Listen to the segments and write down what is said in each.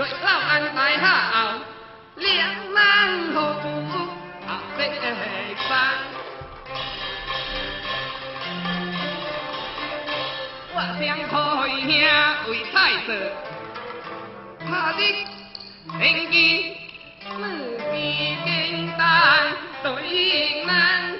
老安排好，两难好。我想开兄为太子他的名义是比金山对难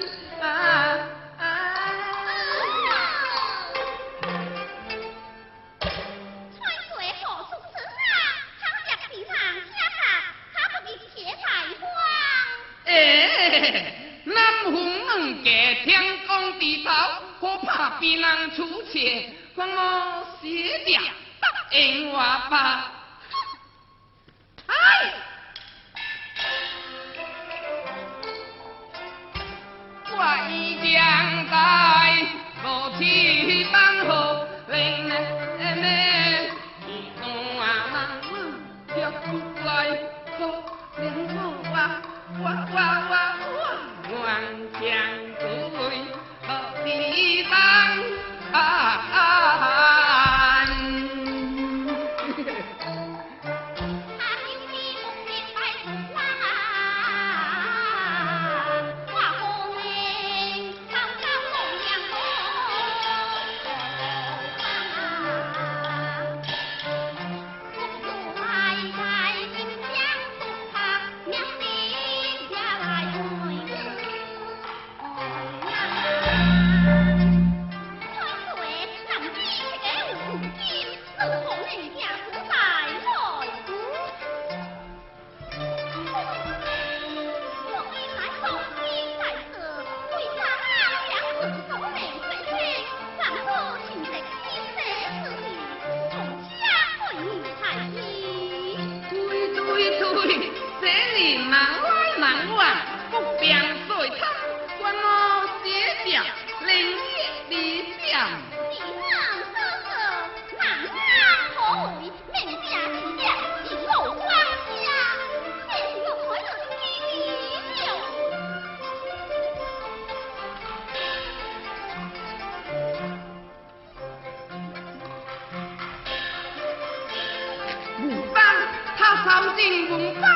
三星文化，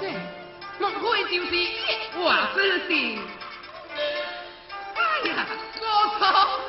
这莫非就是一画之神？哎呀，我操。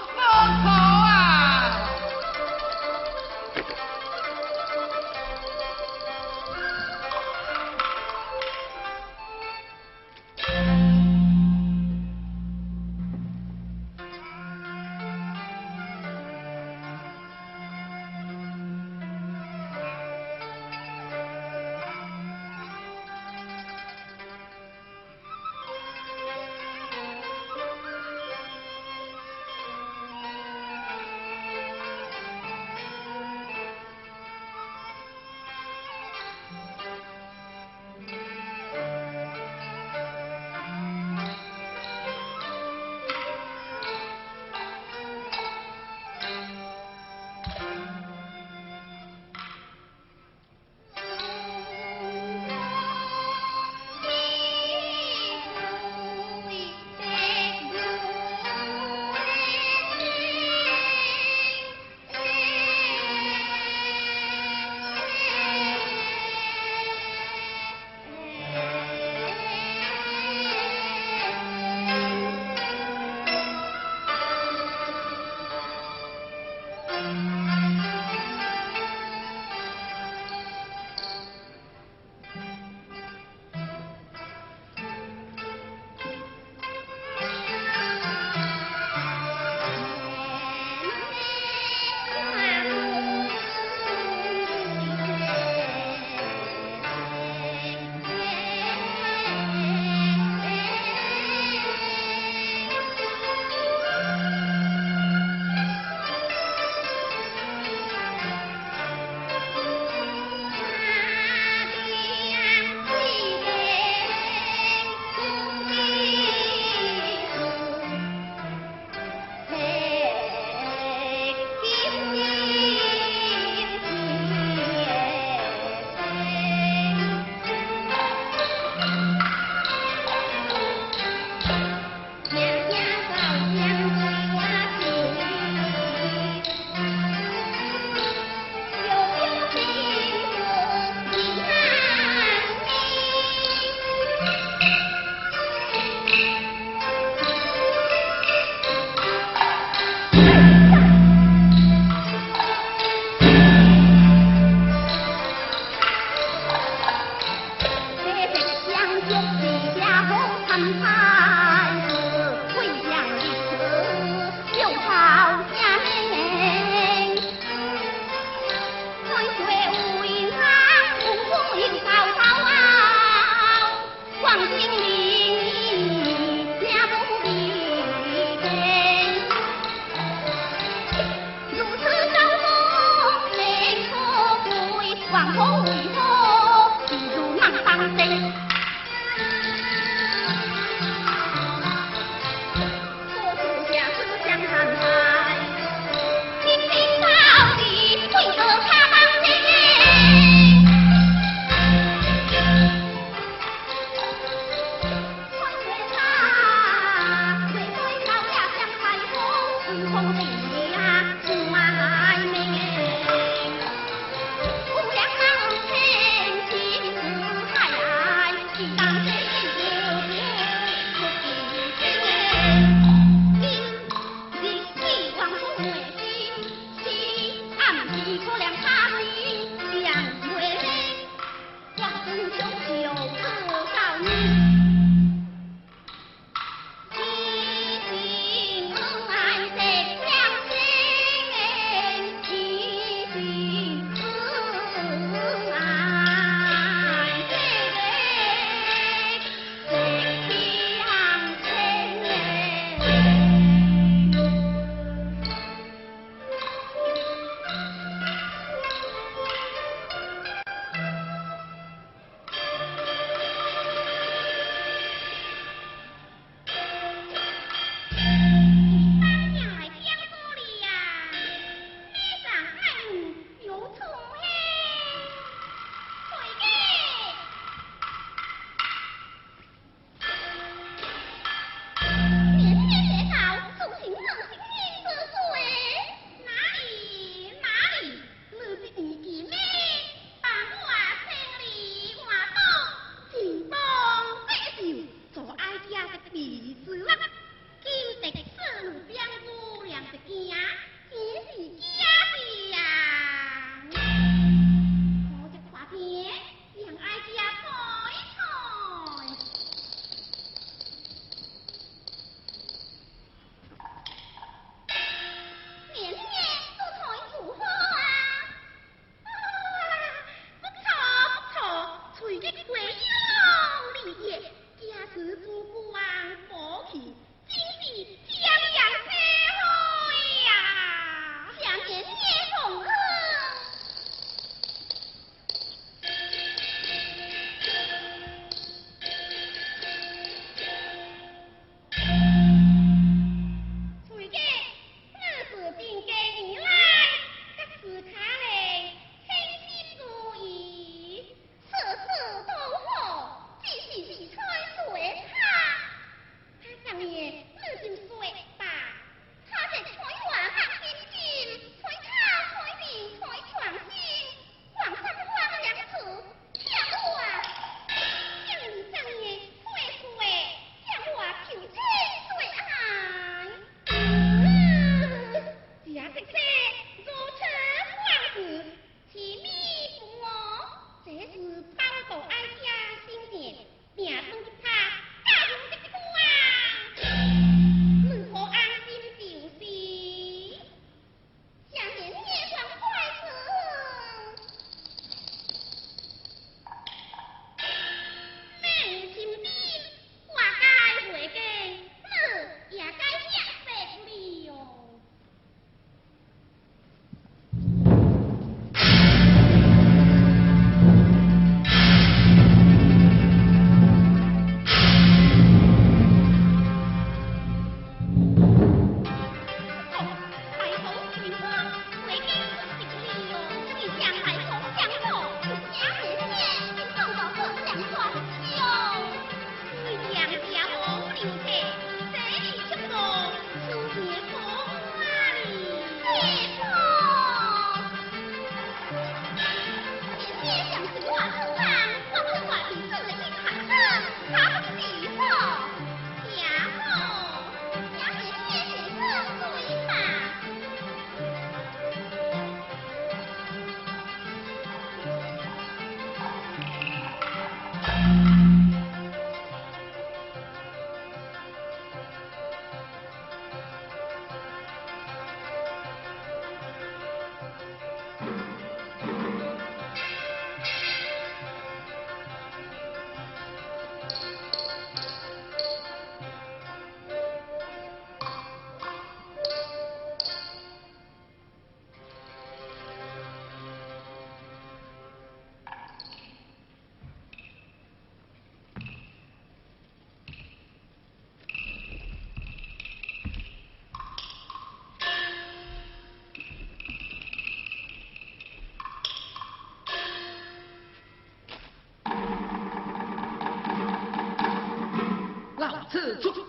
这这无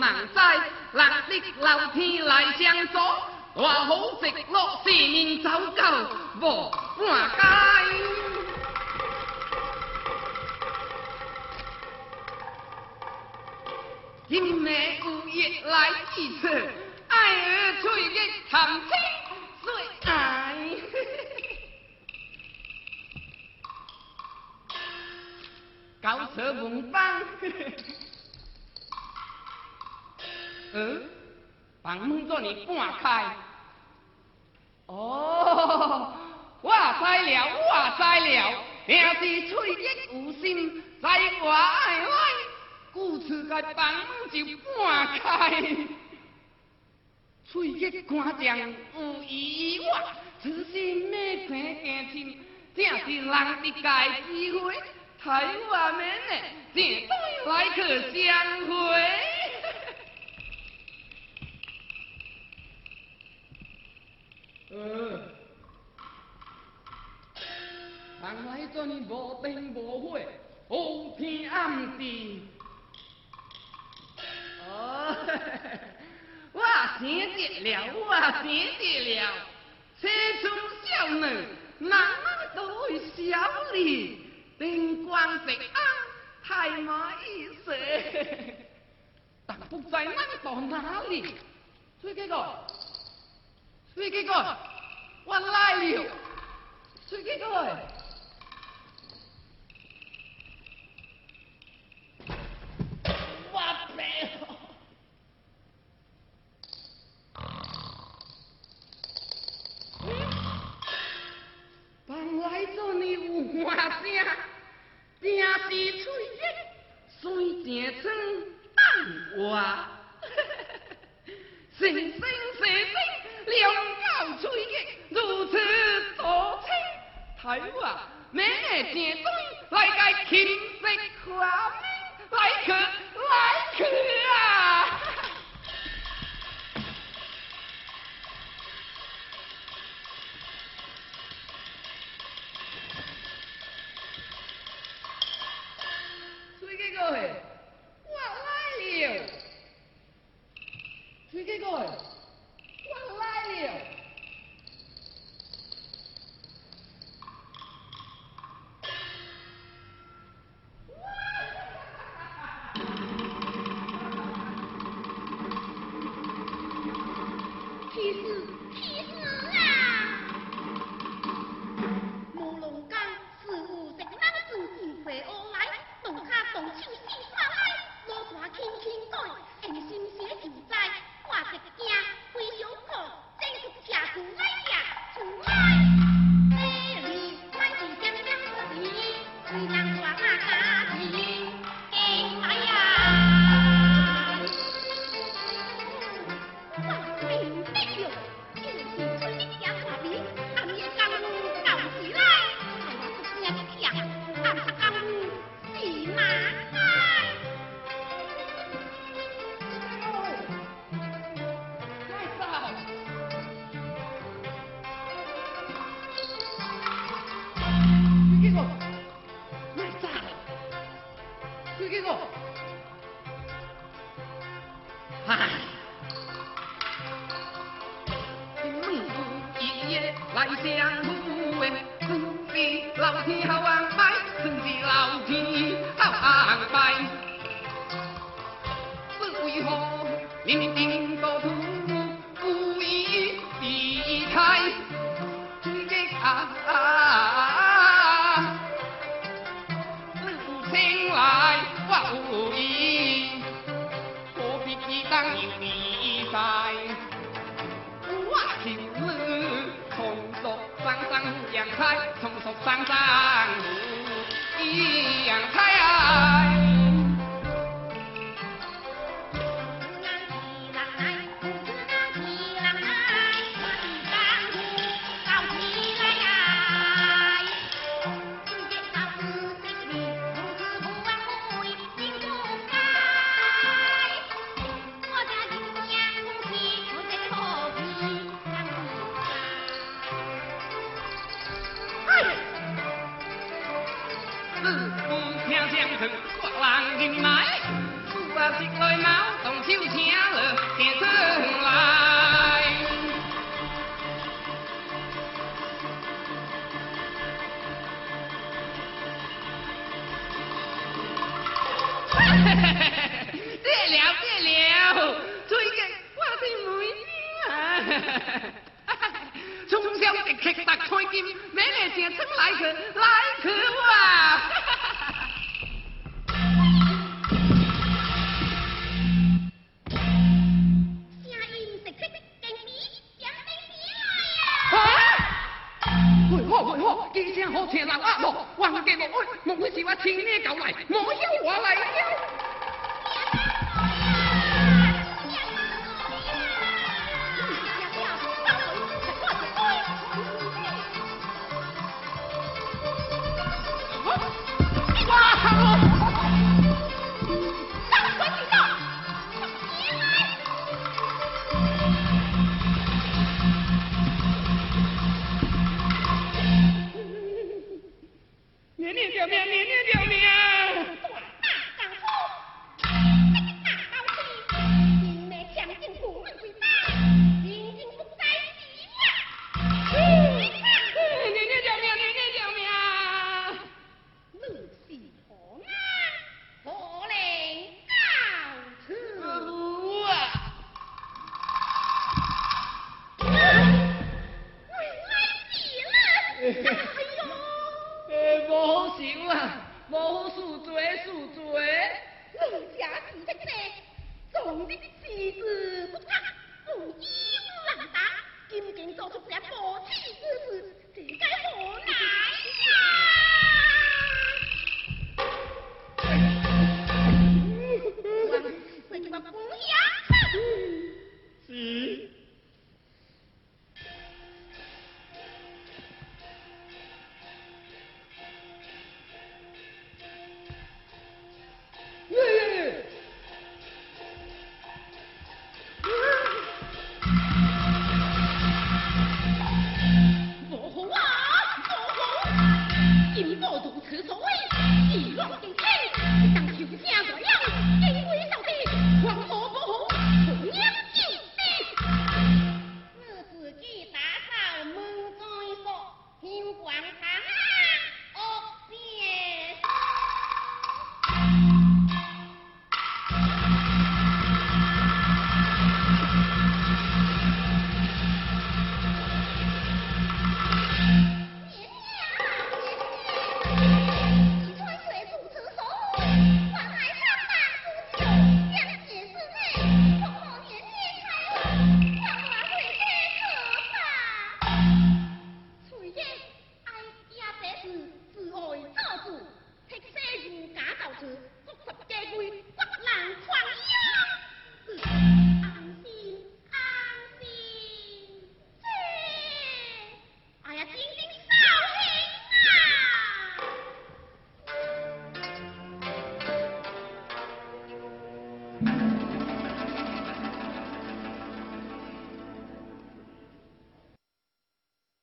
人知，日日老天来相助，大好直落是人走狗无半街。今妹有月来记错，爱儿翠叶含情最爱。高车门板。嗯，房门做你半开。哦，我知了，我知了，也是翠叶有心，在我爱来，故此个房门就半开。翠叶看将有意外，此心要看见亲，正是人的该机会，台湾人呢，正对来去相会。呃，人来做你无灯无火，乌天暗地。哦，我想得了，我想得了，青春少女，哪能都会小丽，灵光直啊太没意思。但不知那个到哪里。追击哥，追击哥，我来了。追击哥 it. 相互问，苦的老天好安排，苦的老天好安排。不何，I 别了别了，最近我的妹妹啊，从小就吃集开金，每年结成来去来去啊。